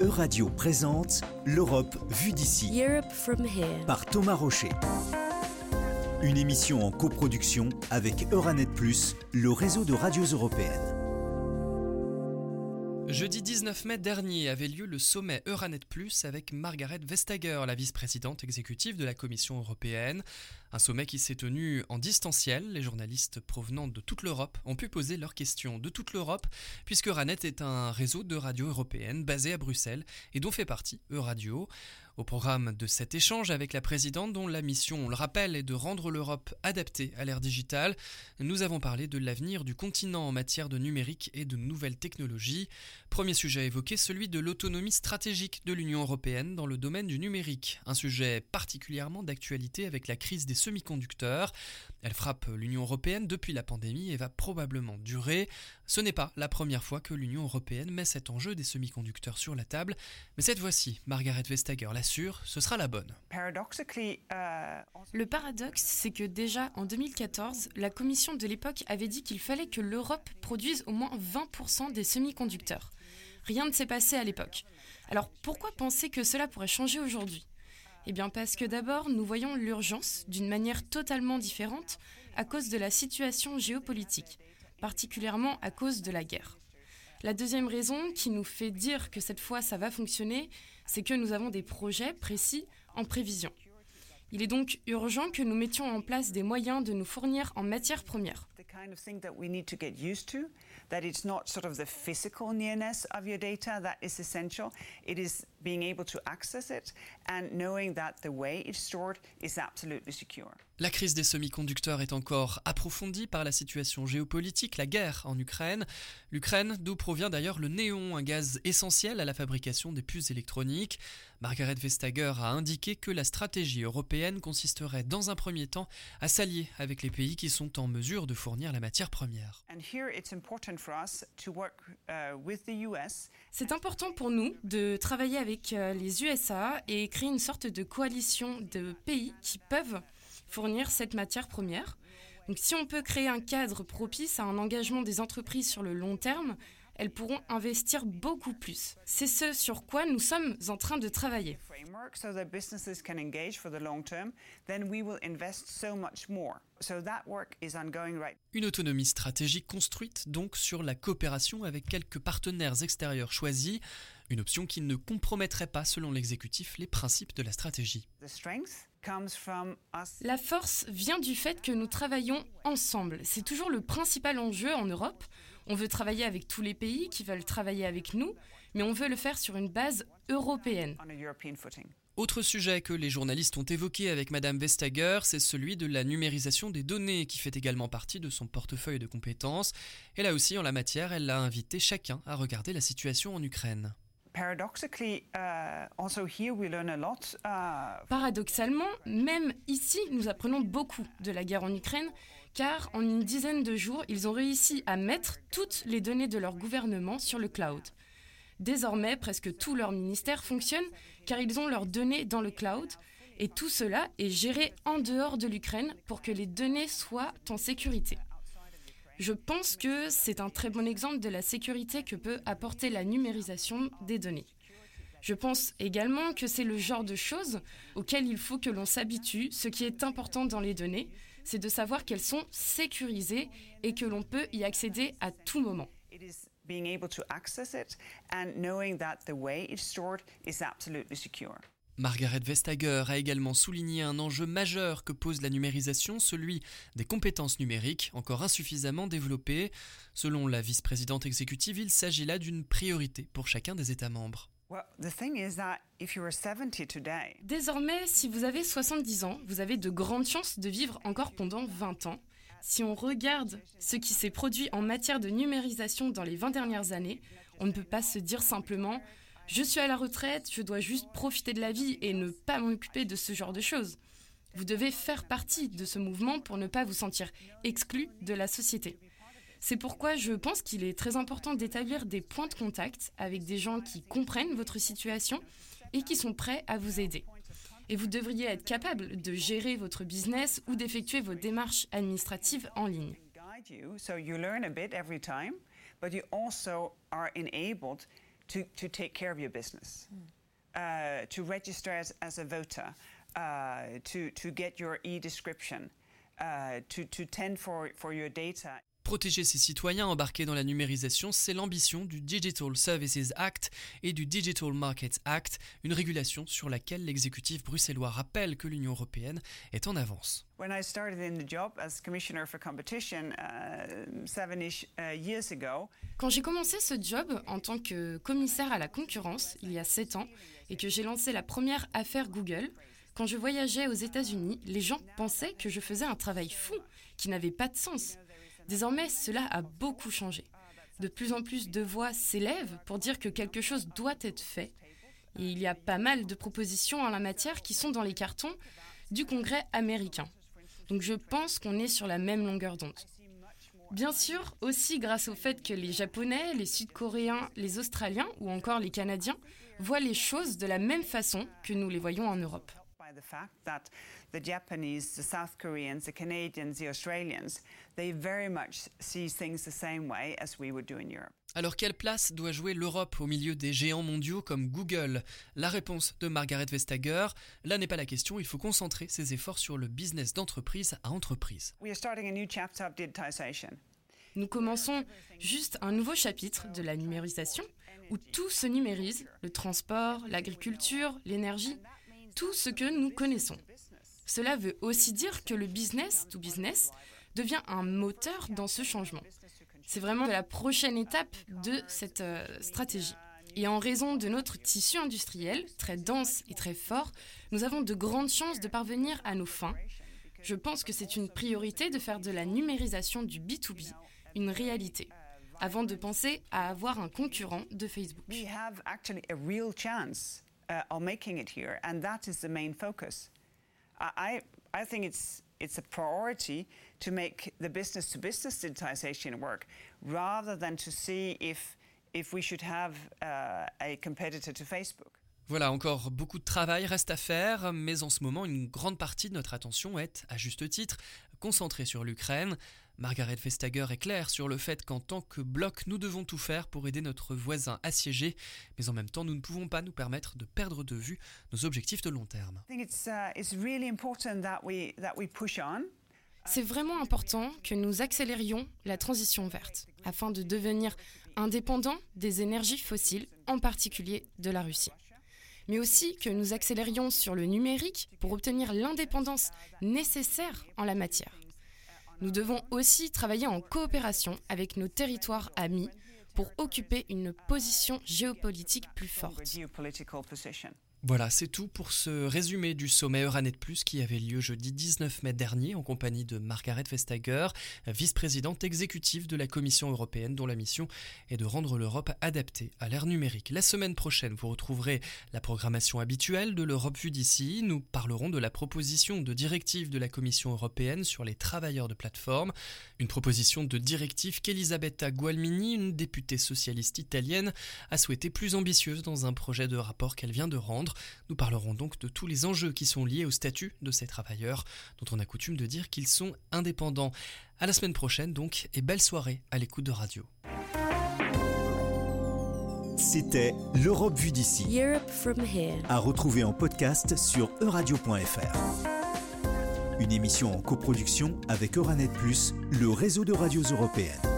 Euradio présente L'Europe vue d'ici Europe from here. par Thomas Rocher. Une émission en coproduction avec Euranet Plus, le réseau de radios européennes. Jeudi 19 mai dernier avait lieu le sommet Euranet Plus avec Margaret Vestager, la vice-présidente exécutive de la Commission européenne. Un sommet qui s'est tenu en distanciel. Les journalistes provenant de toute l'Europe ont pu poser leurs questions de toute l'Europe, puisque Euranet est un réseau de radios européennes basé à Bruxelles et dont fait partie Euradio. Au programme de cet échange avec la présidente, dont la mission, on le rappelle, est de rendre l'Europe adaptée à l'ère digitale, nous avons parlé de l'avenir du continent en matière de numérique et de nouvelles technologies. Premier sujet évoqué, celui de l'autonomie stratégique de l'Union européenne dans le domaine du numérique. Un sujet particulièrement d'actualité avec la crise des semi-conducteurs. Elle frappe l'Union européenne depuis la pandémie et va probablement durer. Ce n'est pas la première fois que l'Union européenne met cet enjeu des semi-conducteurs sur la table, mais cette fois-ci, Margaret Vestager l'assure, ce sera la bonne. Le paradoxe, c'est que déjà en 2014, la Commission de l'époque avait dit qu'il fallait que l'Europe produise au moins 20% des semi-conducteurs. Rien ne s'est passé à l'époque. Alors pourquoi penser que cela pourrait changer aujourd'hui? Eh bien parce que d'abord, nous voyons l'urgence d'une manière totalement différente à cause de la situation géopolitique, particulièrement à cause de la guerre. La deuxième raison qui nous fait dire que cette fois ça va fonctionner, c'est que nous avons des projets précis en prévision. Il est donc urgent que nous mettions en place des moyens de nous fournir en matières premières. Kind of thing that we need to get used to, that it's not sort of the physical nearness of your data that is essential. It is being able to access it and knowing that the way it's stored is absolutely secure. La crise des semi-conducteurs est encore approfondie par la situation géopolitique, la guerre en Ukraine. L'Ukraine, d'où provient d'ailleurs le néon, un gaz essentiel à la fabrication des puces électroniques. Margaret Vestager a indiqué que la stratégie européenne consisterait dans un premier temps à s'allier avec les pays qui sont en mesure de fournir la matière première. And here it's important for us to work with the US C'est important pour nous de travailler avec euh, les USA et créer une sorte de coalition de pays qui peuvent fournir cette matière première. Donc si on peut créer un cadre propice à un engagement des entreprises sur le long terme, elles pourront investir beaucoup plus. C'est ce sur quoi nous sommes en train de travailler. framework so that businesses can engage for the long term, then we will invest so much more. So that work is ongoing right Une autonomie stratégique construite donc sur la coopération avec quelques partenaires extérieurs choisis, une option qui ne compromettrait pas, selon l'exécutif, les principes de la stratégie. La force vient du fait que nous travaillons ensemble. C'est toujours le principal enjeu en Europe. On veut travailler avec tous les pays qui veulent travailler avec nous, mais on veut le faire sur une base européenne. Autre sujet que les journalistes ont évoqué avec Madame Vestager, c'est celui de la numérisation des données, qui fait également partie de son portefeuille de compétences. Et là aussi, en la matière, elle a invité chacun à regarder la situation en Ukraine. Uh, uh, Paradoxalement, même ici, nous apprenons beaucoup de la guerre en Ukraine, car en une dizaine de jours, ils ont réussi à mettre toutes les données de leur gouvernement sur le cloud. Désormais, presque tout leur ministère fonctionne, car ils ont leurs données dans le cloud, et tout cela est géré en dehors de l'Ukraine pour que les données soient en sécurité. Je pense que c'est un très bon exemple de la sécurité que peut apporter la numérisation des données. Je pense également que c'est le genre de choses auxquelles il faut que l'on s'habitue. Ce qui est important dans les données, c'est de savoir qu'elles sont sécurisées et que l'on peut y accéder à tout moment. being able to access it and knowing that the way it's stored is absolutely secure. Margaret Vestager a également souligné un enjeu majeur que pose la numérisation, celui des compétences numériques, encore insuffisamment développées. Selon la vice-présidente exécutive, il s'agit là d'une priorité pour chacun des États membres. Well, the thing is that if you are 70 today, Désormais, si vous avez 70 ans, vous avez de grandes chances de vivre encore pendant 20 ans. Si on regarde ce qui s'est produit en matière de numérisation dans les 20 dernières années, on ne peut pas se dire simplement je suis à la retraite, je dois juste profiter de la vie et ne pas m'occuper de ce genre de choses. Vous devez faire partie de ce mouvement pour ne pas vous sentir exclu de la société. C'est pourquoi je pense qu'il est très important d'établir des points de contact avec des gens qui comprennent votre situation et qui sont prêts à vous aider. Et vous devriez être capable de gérer votre business ou d'effectuer vos démarches administratives en ligne. Guide you, so you learn a bit every time, but you also are enabled to, to take care of your business, uh, to register as, as a voter, uh, to, to get your e-description, uh, to, to tend for, for your data. Protéger ses citoyens embarqués dans la numérisation, c'est l'ambition du Digital Services Act et du Digital Markets Act, une régulation sur laquelle l'exécutif bruxellois rappelle que l'Union européenne est en avance. When I started in the job as Commissioner for Competition uh, seven-ish uh, years ago, Quand j'ai commencé ce job en tant que commissaire à la concurrence, il y a 7 ans, et que j'ai lancé la première affaire Google, quand je voyageais aux États-Unis, les gens pensaient que je faisais un travail fou, qui n'avait pas de sens. Désormais, cela a beaucoup changé. De plus en plus de voix s'élèvent pour dire que quelque chose doit être fait. Et il y a pas mal de propositions en la matière qui sont dans les cartons du Congrès américain. Donc je pense qu'on est sur la même longueur d'onde. Bien sûr, aussi grâce au fait que les Japonais, les Sud-Coréens, les Australiens ou encore les Canadiens voient les choses de la même façon que nous les voyons en Europe. The fact that the Japanese, the South Koreans, the Canadians, the Australians, they very much see things the same way as we would do in Europe. Alors quelle place doit jouer l'Europe au milieu des géants mondiaux comme Google? La réponse de Margaret Vestager, là n'est pas la question, il faut concentrer ses efforts sur le business d'entreprise à entreprise. We are starting a new chapter of digitization. Nous commençons juste un nouveau chapitre de la numérisation où tout se numérise, le transport, l'agriculture, l'énergie, tout ce que nous connaissons. Cela veut aussi dire que le business to business devient un moteur dans ce changement. C'est vraiment la prochaine étape de cette euh, stratégie. Et en raison de notre tissu industriel, très dense et très fort, nous avons de grandes chances de parvenir à nos fins. Je pense que c'est une priorité de faire de la numérisation du B2B une réalité, avant de penser à avoir un concurrent de Facebook. Uh, of making it here, and that is the main focus. I, I I think it's it's a priority to make the business to business digitization work rather than to see if if we should have uh, a competitor to Facebook. Voilà, encore beaucoup de travail reste à faire, mais en ce moment, une grande partie de notre attention est, à juste titre, concentrée sur l'Ukraine. Margaret Vestager est claire sur le fait qu'en tant que bloc, nous devons tout faire pour aider notre voisin assiégé, mais en même temps, nous ne pouvons pas nous permettre de perdre de vue nos objectifs de long terme. Uh. C'est vraiment important que nous accélérions la transition verte afin de devenir indépendants des énergies fossiles, en particulier de la Russie. Mais aussi que nous accélérions sur le numérique pour obtenir l'indépendance nécessaire en la matière. Nous devons aussi travailler en coopération avec nos territoires amis pour occuper une position géopolitique plus forte. Voilà, c'est tout pour ce résumé du sommet Euranet Plus qui avait lieu jeudi 19 mai dernier en compagnie de Margaret Vestager, vice-présidente exécutive de la Commission européenne dont la mission est de rendre l'Europe adaptée à l'ère numérique. La semaine prochaine, vous retrouverez la programmation habituelle de l'Europe vue d'ici. Nous parlerons de la proposition de directive de la Commission européenne sur les travailleurs de plateforme, une proposition de directive qu'Elisabetta Gualmini, une députée socialiste italienne, a souhaité plus ambitieuse dans un projet de rapport qu'elle vient de rendre. Nous parlerons donc de tous les enjeux qui sont liés au statut de ces travailleurs, dont on a coutume de dire qu'ils sont indépendants. À la semaine prochaine donc, et belle soirée à l'écoute de radio. C'était l'Europe vue d'ici, Europe from here. à retrouver en podcast sur euradio.fr. Une émission en coproduction avec Euranet Plus, le réseau de radios européennes.